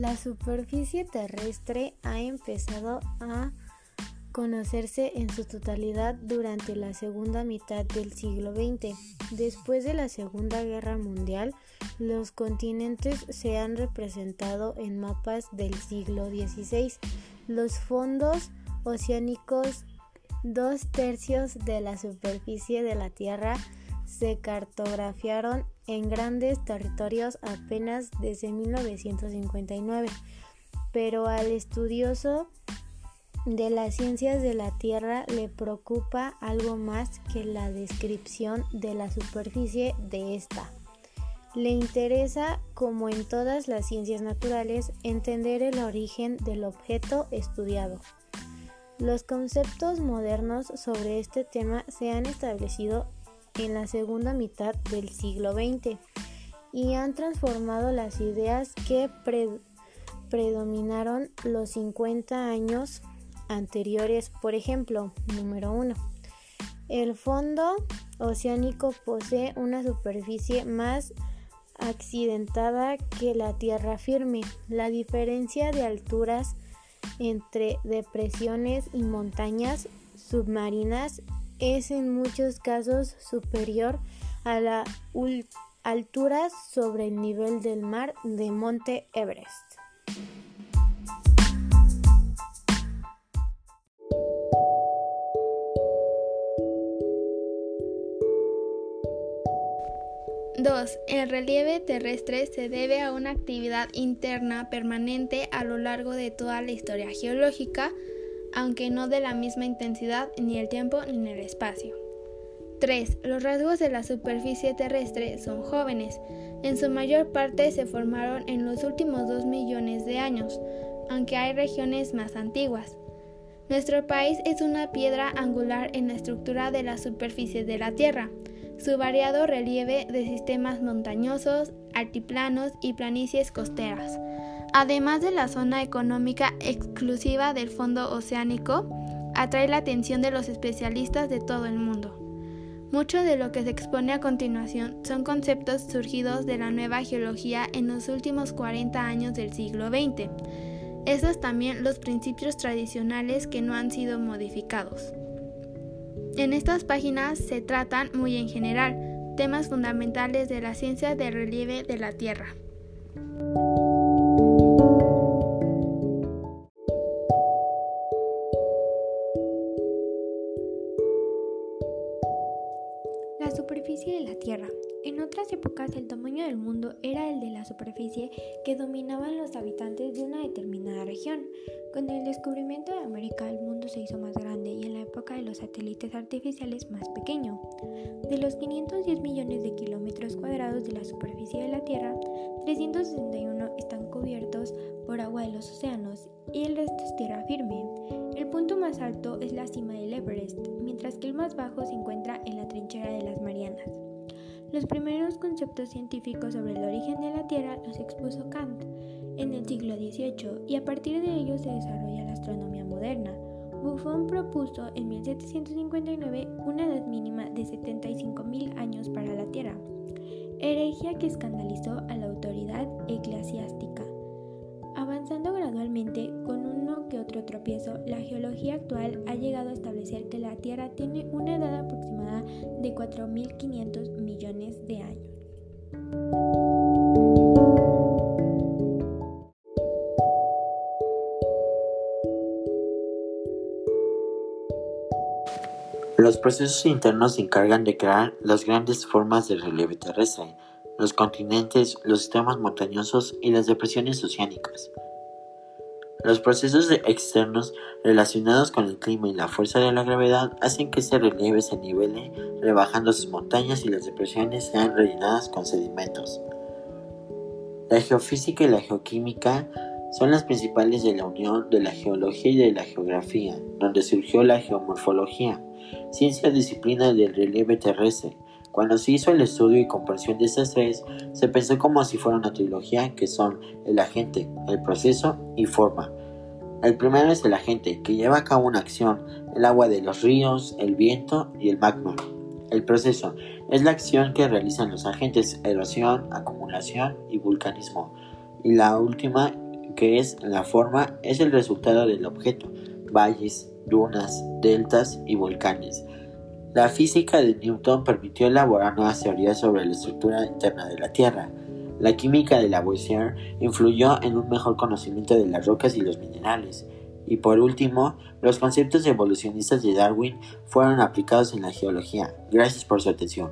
La superficie terrestre ha empezado a conocerse en su totalidad durante la segunda mitad del siglo XX. Después de la Segunda Guerra Mundial, los continentes se han representado en mapas del siglo XVI. Los fondos oceánicos, dos tercios de la superficie de la Tierra, se cartografiaron en grandes territorios apenas desde 1959, pero al estudioso de las ciencias de la Tierra le preocupa algo más que la descripción de la superficie de esta. Le interesa, como en todas las ciencias naturales, entender el origen del objeto estudiado. Los conceptos modernos sobre este tema se han establecido en la segunda mitad del siglo XX y han transformado las ideas que predominaron los 50 años anteriores. Por ejemplo, número 1. El fondo oceánico posee una superficie más accidentada que la tierra firme. La diferencia de alturas entre depresiones y montañas submarinas es en muchos casos superior a la altura sobre el nivel del mar de Monte Everest. 2. El relieve terrestre se debe a una actividad interna permanente a lo largo de toda la historia geológica, aunque no de la misma intensidad ni el tiempo ni el espacio. 3. Los rasgos de la superficie terrestre son jóvenes. En su mayor parte se formaron en los últimos 2 millones de años, aunque hay regiones más antiguas. Nuestro país es una piedra angular en la estructura de la superficie de la Tierra su variado relieve de sistemas montañosos, altiplanos y planicies costeras, además de la zona económica exclusiva del fondo oceánico, atrae la atención de los especialistas de todo el mundo. Mucho de lo que se expone a continuación son conceptos surgidos de la nueva geología en los últimos 40 años del siglo XX. Esos también los principios tradicionales que no han sido modificados. En estas páginas se tratan muy en general temas fundamentales de la ciencia del relieve de la Tierra. La superficie de la Tierra. En otras épocas el tamaño del mundo era el de la superficie que dominaban los habitantes de una determinada región. Con el descubrimiento de América el mundo se hizo más grande y en la época de los satélites artificiales más pequeño. De los 510 millones de kilómetros cuadrados de la superficie de la Tierra, 361 están cubiertos por agua de los océanos y el resto es tierra firme. El punto más alto es la cima del Everest, mientras que el más bajo se encuentra en la trinchera de las Marianas. Los primeros conceptos científicos sobre el origen de la Tierra los expuso Kant en el siglo XVIII y a partir de ello se desarrolla la astronomía moderna. Buffon propuso en 1759 una edad mínima de 75.000 años para la Tierra, herejía que escandalizó a la autoridad eclesiástica. Avanzando gradualmente, con uno que otro tropiezo, la geología actual ha llegado a establecer que la Tierra tiene una edad aproximada de 4.500 millones de años. Los procesos internos se encargan de crear las grandes formas del relieve terrestre, los continentes, los sistemas montañosos y las depresiones oceánicas. Los procesos externos relacionados con el clima y la fuerza de la gravedad hacen que ese relieve se nivele, rebajando sus montañas y las depresiones sean rellenadas con sedimentos. La geofísica y la geoquímica son las principales de la unión de la geología y de la geografía, donde surgió la geomorfología ciencia disciplina del relieve terrestre. Cuando se hizo el estudio y comprensión de estas tres, se pensó como si fuera una trilogía que son el agente, el proceso y forma. El primero es el agente, que lleva a cabo una acción, el agua de los ríos, el viento y el magma. El proceso es la acción que realizan los agentes erosión, acumulación y vulcanismo. Y la última que es la forma, es el resultado del objeto, valles, dunas, deltas y volcanes. La física de Newton permitió elaborar nuevas teorías sobre la estructura interna de la Tierra. La química de Lavoisier influyó en un mejor conocimiento de las rocas y los minerales. Y por último, los conceptos evolucionistas de Darwin fueron aplicados en la geología. Gracias por su atención.